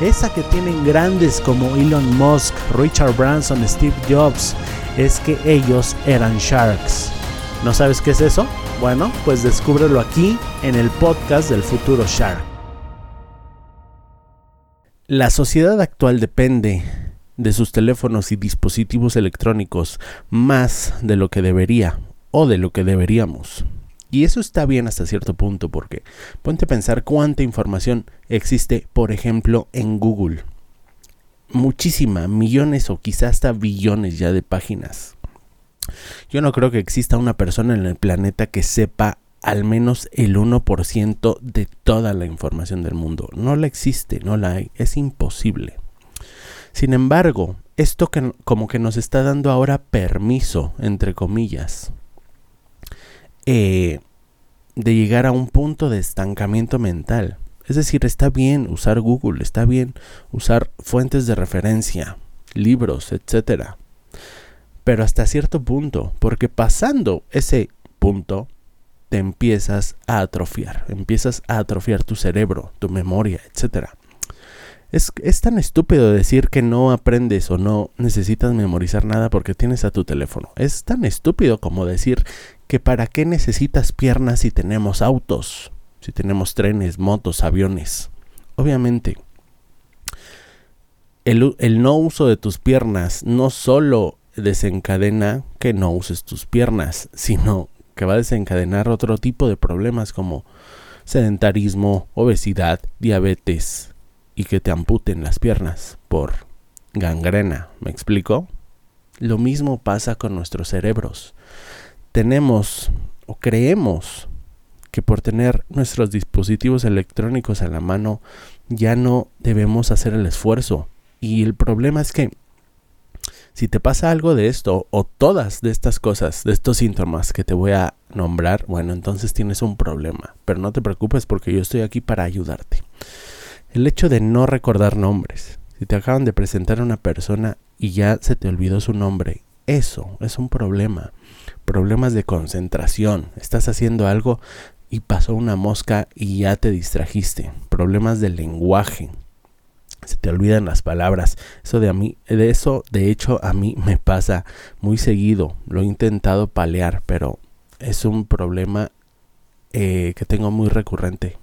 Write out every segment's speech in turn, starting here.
esa que tienen grandes como Elon Musk, Richard Branson, Steve Jobs, es que ellos eran sharks. ¿No sabes qué es eso? Bueno, pues descúbrelo aquí en el podcast del futuro Shark. La sociedad actual depende de sus teléfonos y dispositivos electrónicos más de lo que debería o de lo que deberíamos. Y eso está bien hasta cierto punto porque ponte a pensar cuánta información existe, por ejemplo, en Google. Muchísima, millones o quizás hasta billones ya de páginas. Yo no creo que exista una persona en el planeta que sepa al menos el 1% de toda la información del mundo. No la existe, no la hay, es imposible. Sin embargo, esto que, como que nos está dando ahora permiso, entre comillas, eh, de llegar a un punto de estancamiento mental. Es decir, está bien usar Google, está bien usar fuentes de referencia, libros, etc. Pero hasta cierto punto, porque pasando ese punto, te empiezas a atrofiar, empiezas a atrofiar tu cerebro, tu memoria, etc. Es, tan estúpido decir que no aprendes o no necesitas memorizar nada porque tienes a tu teléfono. Es tan estúpido como decir que para qué necesitas piernas si tenemos autos, si tenemos trenes, motos, aviones. Obviamente, el, no uso de tus piernas no solo desencadena que no uses tus piernas, sino que va a desencadenar otro tipo de problemas como sedentarismo, obesidad, diabetes y que te amputen las piernas por gangrena. ¿Me explico? Lo mismo pasa con nuestros cerebros tenemos o creemos que por tener nuestros dispositivos electrónicos a la mano ya no debemos hacer el esfuerzo. Y el problema es que si te pasa algo de esto o todas de estas cosas, de estos síntomas que te voy a nombrar, bueno, entonces tienes un problema. Pero no te preocupes porque yo estoy aquí para ayudarte. El hecho de no recordar nombres. Si te acaban de presentar a una persona y ya se te olvidó su nombre, eso es un problema problemas de concentración. Estás haciendo algo y pasó una mosca y ya te distrajiste. Problemas de lenguaje. Se te olvidan las palabras. Eso de a mí, de eso de hecho a mí me pasa muy seguido. Lo he intentado palear, pero es un problema eh, que tengo muy recurrente.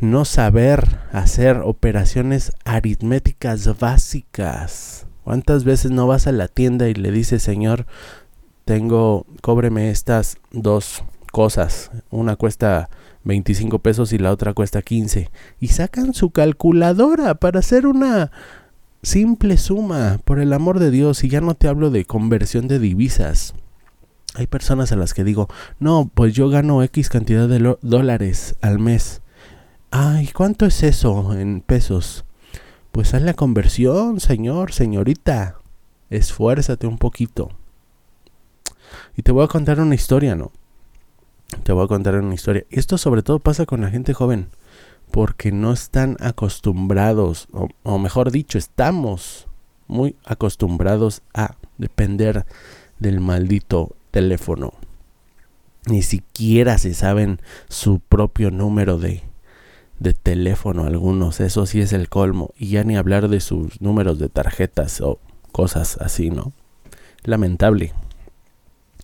No saber hacer operaciones aritméticas básicas. ¿Cuántas veces no vas a la tienda y le dices, Señor, tengo, cóbreme estas dos cosas. Una cuesta 25 pesos y la otra cuesta 15. Y sacan su calculadora para hacer una simple suma, por el amor de Dios. Y ya no te hablo de conversión de divisas. Hay personas a las que digo, no, pues yo gano X cantidad de dólares al mes. Ay, ¿cuánto es eso en pesos? Pues haz la conversión, señor, señorita. Esfuérzate un poquito. Y te voy a contar una historia, ¿no? Te voy a contar una historia. Esto sobre todo pasa con la gente joven, porque no están acostumbrados, o, mejor dicho, estamos muy acostumbrados a depender del maldito teléfono. Ni siquiera se saben su propio número de, de teléfono algunos. Eso sí es el colmo. Y ya ni hablar de sus números de tarjetas o cosas así, ¿no? Lamentable.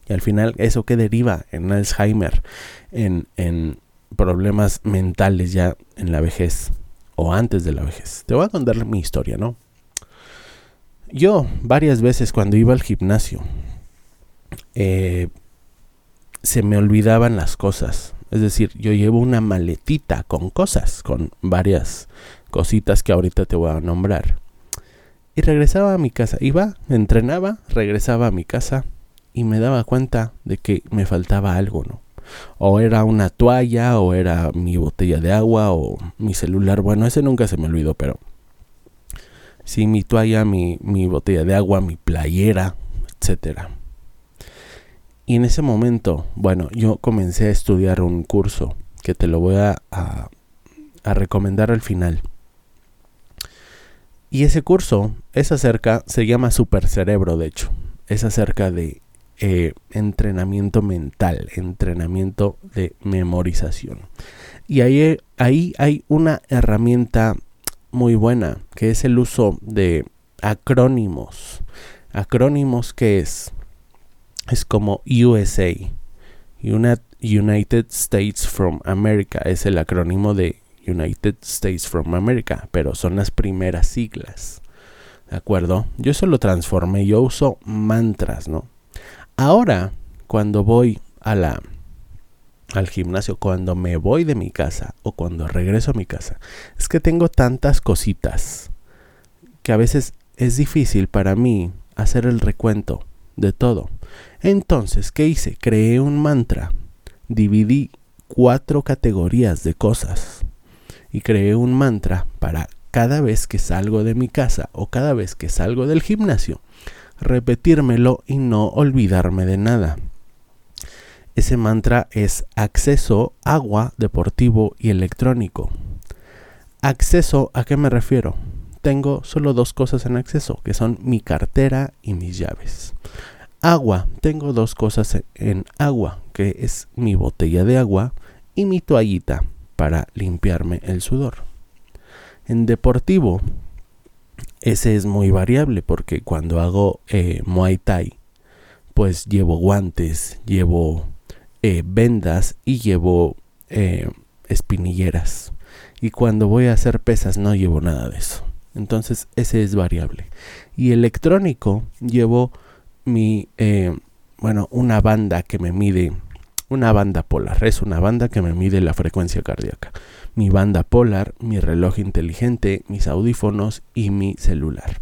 Y al final, ¿eso que deriva? En Alzheimer, en, en problemas mentales ya en la vejez o antes de la vejez. Te voy a contar mi historia, ¿no? Yo varias veces cuando iba al gimnasio eh, se me olvidaban las cosas. Es decir, yo llevo una maletita con cosas, con varias cositas que ahorita te voy a nombrar. Y regresaba a mi casa. Iba, entrenaba, regresaba a mi casa y me daba cuenta de que me faltaba algo, ¿no? O era una toalla, o era mi botella de agua, o mi celular. Bueno, ese nunca se me olvidó, pero sí, mi toalla, mi, mi botella de agua, mi playera, etcétera. Y en ese momento, bueno, yo comencé a estudiar un curso que te lo voy a, a, recomendar al final. Y ese curso es acerca, se llama Super Cerebro, de hecho. Es acerca de eh, entrenamiento mental, entrenamiento de memorización. Y ahí, ahí hay una herramienta muy buena, que es el uso de acrónimos. Acrónimos que es es como USA. United States from America es el acrónimo de United States from America, pero son las primeras siglas. ¿De acuerdo? Yo eso lo transformé, yo uso mantras, ¿no? Ahora, cuando voy a al gimnasio, cuando me voy de mi casa o cuando regreso a mi casa, es que tengo tantas cositas que a veces es difícil para mí hacer el recuento de todo. Entonces, ¿qué hice? Creé un mantra. Dividí cuatro categorías de cosas. Y creé un mantra para cada vez que salgo de mi casa o cada vez que salgo del gimnasio, repetírmelo y no olvidarme de nada. Ese mantra es acceso, agua, deportivo y electrónico. Acceso, ¿a qué me refiero? Tengo solo dos cosas en acceso, que son mi cartera y mis llaves. Agua. Tengo dos cosas en agua, que es mi botella de agua y mi toallita para limpiarme el sudor. En deportivo, ese es muy variable porque cuando hago eh, Muay Thai, pues llevo guantes, llevo eh, vendas y llevo eh, espinilleras. Y cuando voy a hacer pesas no llevo nada de eso. Entonces ese es variable. Y electrónico llevo mi, eh, bueno, una banda que me mide, una banda polar, es una banda que me mide la frecuencia cardíaca. Mi banda polar, mi reloj inteligente, mis audífonos y mi celular.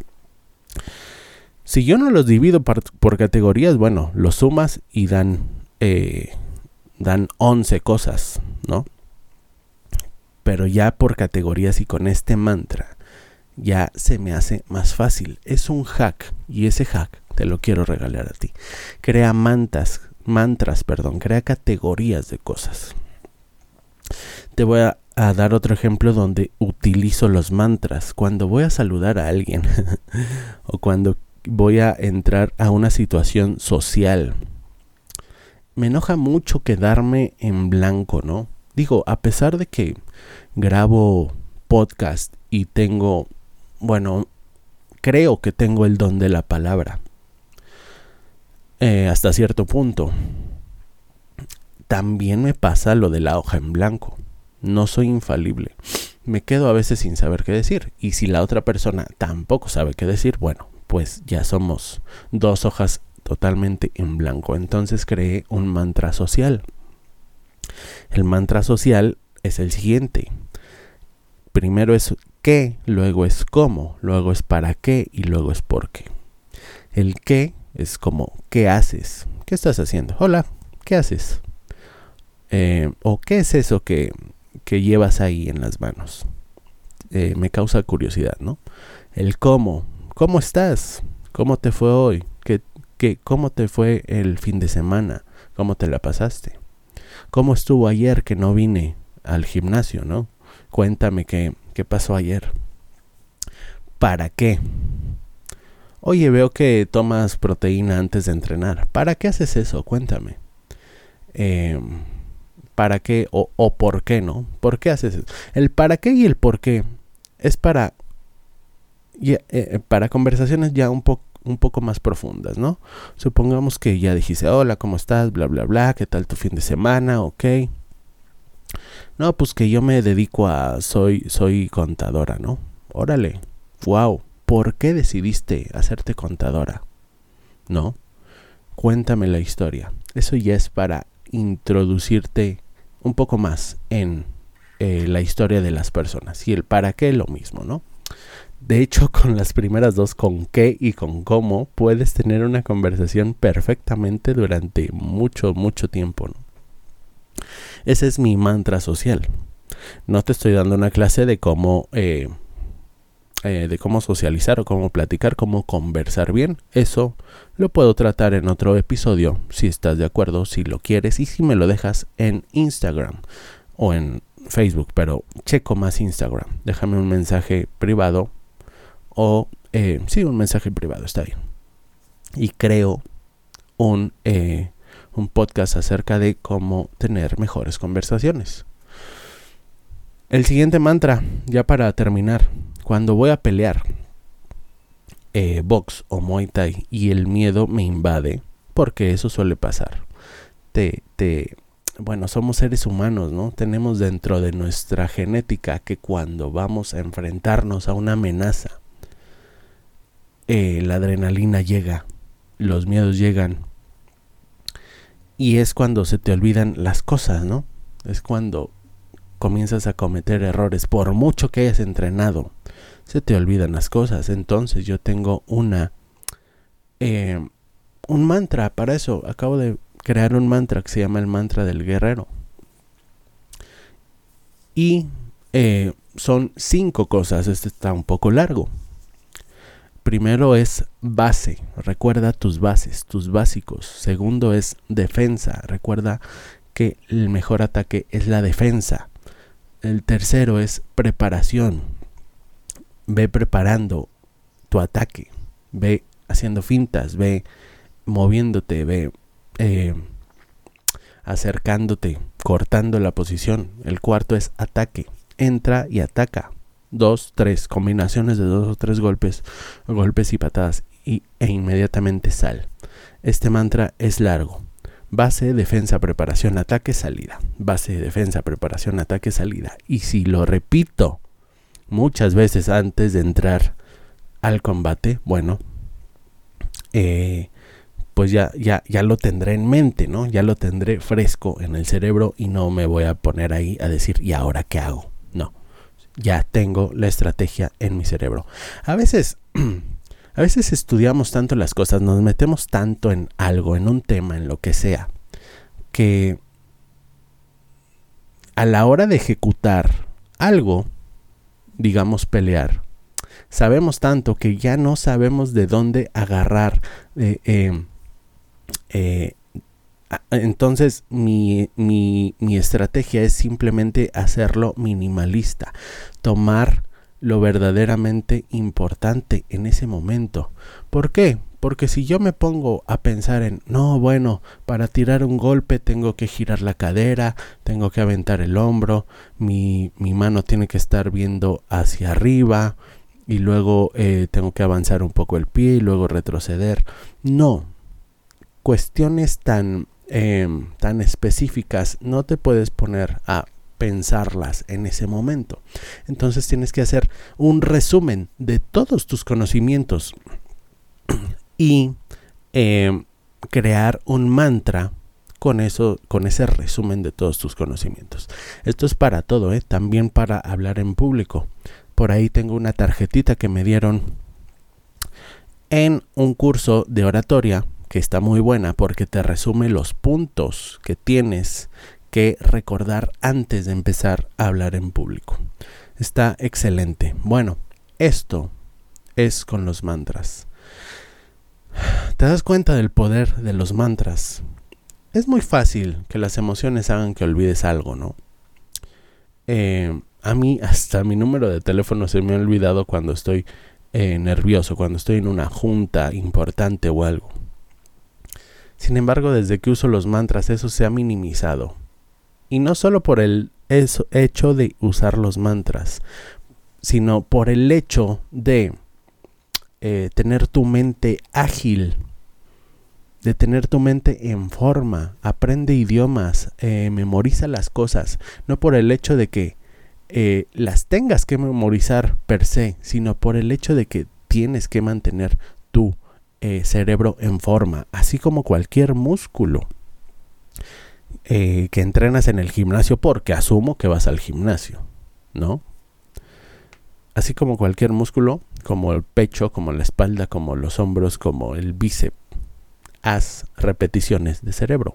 Si yo no los divido por, categorías, bueno, los sumas y dan, eh, dan 11 cosas, ¿no? Pero ya por categorías y con este mantra, ya se me hace más fácil. Es un hack y ese hack te lo quiero regalar a ti. Crea mantas, mantras, perdón, crea categorías de cosas. Te voy a, dar otro ejemplo donde utilizo los mantras. Cuando voy a saludar a alguien o cuando voy a entrar a una situación social. Me enoja mucho quedarme en blanco, ¿no? Digo, a pesar de que grabo podcast y tengo, bueno, creo que tengo el don de la palabra. Eh, hasta cierto punto. También me pasa lo de la hoja en blanco. No soy infalible. Me quedo a veces sin saber qué decir. Y si la otra persona tampoco sabe qué decir, bueno, pues ya somos dos hojas totalmente en blanco. Entonces creé un mantra social. El mantra social es el siguiente. Primero es qué, luego es cómo, luego es para qué y luego es por qué. El qué es como, ¿qué haces? ¿Qué estás haciendo? Hola, ¿qué haces? Eh, o ¿qué es eso que, que, llevas ahí en las manos? Eh, me causa curiosidad, ¿no? El cómo. ¿Cómo estás? ¿Cómo te fue hoy? ¿Qué, qué, ¿Cómo te fue el fin de semana? ¿Cómo te la pasaste? ¿Cómo estuvo ayer que no vine al gimnasio, no? Cuéntame qué, qué pasó ayer. ¿Para qué? Oye, veo que tomas proteína antes de entrenar. ¿Para qué haces eso? Cuéntame. Em, ¿Para qué o, por qué no? ¿Por qué haces eso? El para qué y el por qué es para, eh, eh, para conversaciones ya un, poco más profundas, ¿no? Supongamos que ya dijiste, hola, ¿cómo estás? Bla, bla, bla, ¿qué tal tu fin de semana? Ok. No, pues que yo me dedico a, soy, soy contadora, ¿no? Órale, wow ¿por qué decidiste hacerte contadora? No, cuéntame la historia. Eso ya es para introducirte un poco más en eh, la historia de las personas. Y el para qué lo mismo, ¿no? De hecho, con las primeras dos, con qué y con cómo, puedes tener una conversación perfectamente durante mucho, mucho tiempo. ¿no? Ese es mi mantra social. No te estoy dando una clase de cómo, eh, eh, de cómo socializar o cómo platicar, cómo conversar bien. Eso lo puedo tratar en otro episodio, si estás de acuerdo, si lo quieres y si me lo dejas en Instagram o en Facebook, pero checo más Instagram. Déjame un mensaje privado o eh, sí, un mensaje privado, está bien. Y creo un, eh, un podcast acerca de cómo tener mejores conversaciones. El siguiente mantra, ya para terminar, cuando voy a pelear eh, box o muay thai y el miedo me invade, porque eso suele pasar, te, te, bueno, somos seres humanos, ¿no? Tenemos dentro de nuestra genética que cuando vamos a enfrentarnos a una amenaza, eh, la adrenalina llega, los miedos llegan. Y es cuando se te olvidan las cosas, ¿no? Es cuando comienzas a cometer errores. Por mucho que hayas entrenado, se te olvidan las cosas. Entonces yo tengo una... Eh, un mantra para eso. Acabo de crear un mantra que se llama el mantra del guerrero. Y eh, son cinco cosas. Este está un poco largo primero es base, recuerda tus bases, tus básicos. Segundo es defensa, recuerda que el mejor ataque es la defensa. El tercero es preparación. Ve preparando tu ataque, ve haciendo fintas, ve moviéndote, ve eh, acercándote, cortando la posición. El cuarto es ataque. Entra y ataca dos, tres combinaciones de dos o tres golpes, golpes y patadas y, e inmediatamente sal. Este mantra es largo. Base, defensa, preparación, ataque, salida. Base, defensa, preparación, ataque, salida. Y si lo repito muchas veces antes de entrar al combate, bueno, eh, pues ya, ya, ya lo tendré en mente, ¿no? Ya lo tendré fresco en el cerebro y no me voy a poner ahí a decir, ¿y ahora qué hago? No ya tengo la estrategia en mi cerebro. A veces, a veces estudiamos tanto las cosas, nos metemos tanto en algo, en un tema, en lo que sea, que a la hora de ejecutar algo, digamos pelear, sabemos tanto que ya no sabemos de dónde agarrar eh, eh, eh, entonces mi, mi, mi, estrategia es simplemente hacerlo minimalista, tomar lo verdaderamente importante en ese momento. ¿Por qué? Porque si yo me pongo a pensar en, no, bueno, para tirar un golpe tengo que girar la cadera, tengo que aventar el hombro, mi, mi mano tiene que estar viendo hacia arriba y luego eh, tengo que avanzar un poco el pie y luego retroceder. No, cuestiones tan Em, tan específicas no te puedes poner a pensarlas en ese momento. Entonces tienes que hacer un resumen de todos tus conocimientos y em, crear un mantra con eso, con ese resumen de todos tus conocimientos. Esto es para todo, ¿eh? también para hablar en público. Por ahí tengo una tarjetita que me dieron en un curso de oratoria que está muy buena porque te resume los puntos que tienes que recordar antes de empezar a hablar en público. Está excelente. Bueno, esto es con los mantras. ¿Te das cuenta del poder de los mantras? Es muy fácil que las emociones hagan que olvides algo, ¿no? Eh, a mí hasta mi número de teléfono se me ha olvidado cuando estoy eh, nervioso, cuando estoy en una junta importante o algo. Sin embargo, desde que uso los mantras eso se ha minimizado. Y no solo por el hecho de usar los mantras, sino por el hecho de eh, tener tu mente ágil, de tener tu mente en forma, aprende idiomas, eh, memoriza las cosas, no por el hecho de que eh, las tengas que memorizar per se, sino por el hecho de que tienes que mantener tu cerebro en forma, así como cualquier músculo eh, que entrenas en el gimnasio, porque asumo que vas al gimnasio, ¿no? Así como cualquier músculo, como el pecho, como la espalda, como los hombros, como el bíceps, haz repeticiones de cerebro.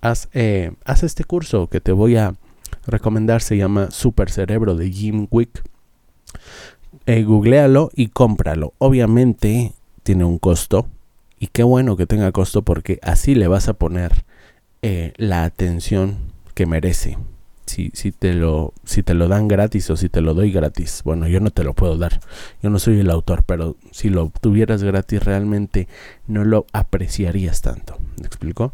Haz, eh, haz este curso que te voy a recomendar, se llama Super Cerebro de Jim Quick. Eh, googlealo y cómpralo. Obviamente tiene un costo. Y qué bueno que tenga costo porque así le vas a poner eh, la atención que merece. Si, si, te lo, si te lo dan gratis o si te lo doy gratis. Bueno, yo no te lo puedo dar. Yo no soy el autor, pero si lo tuvieras gratis realmente no lo apreciarías tanto. ¿Me explico?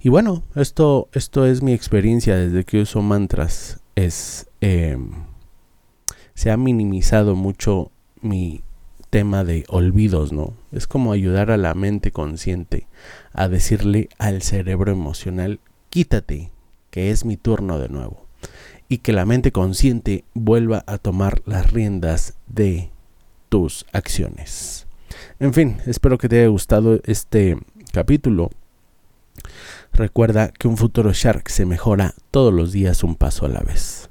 Y bueno, esto, esto es mi experiencia desde que uso mantras. Es... Em, se ha minimizado mucho mi tema de olvidos, ¿no? Es como ayudar a la mente consciente a decirle al cerebro emocional, quítate, que es mi turno de nuevo. Y que la mente consciente vuelva a tomar las riendas de tus acciones. En fin, espero que te haya gustado este capítulo. Recuerda que un futuro Shark se mejora todos los días un paso a la vez.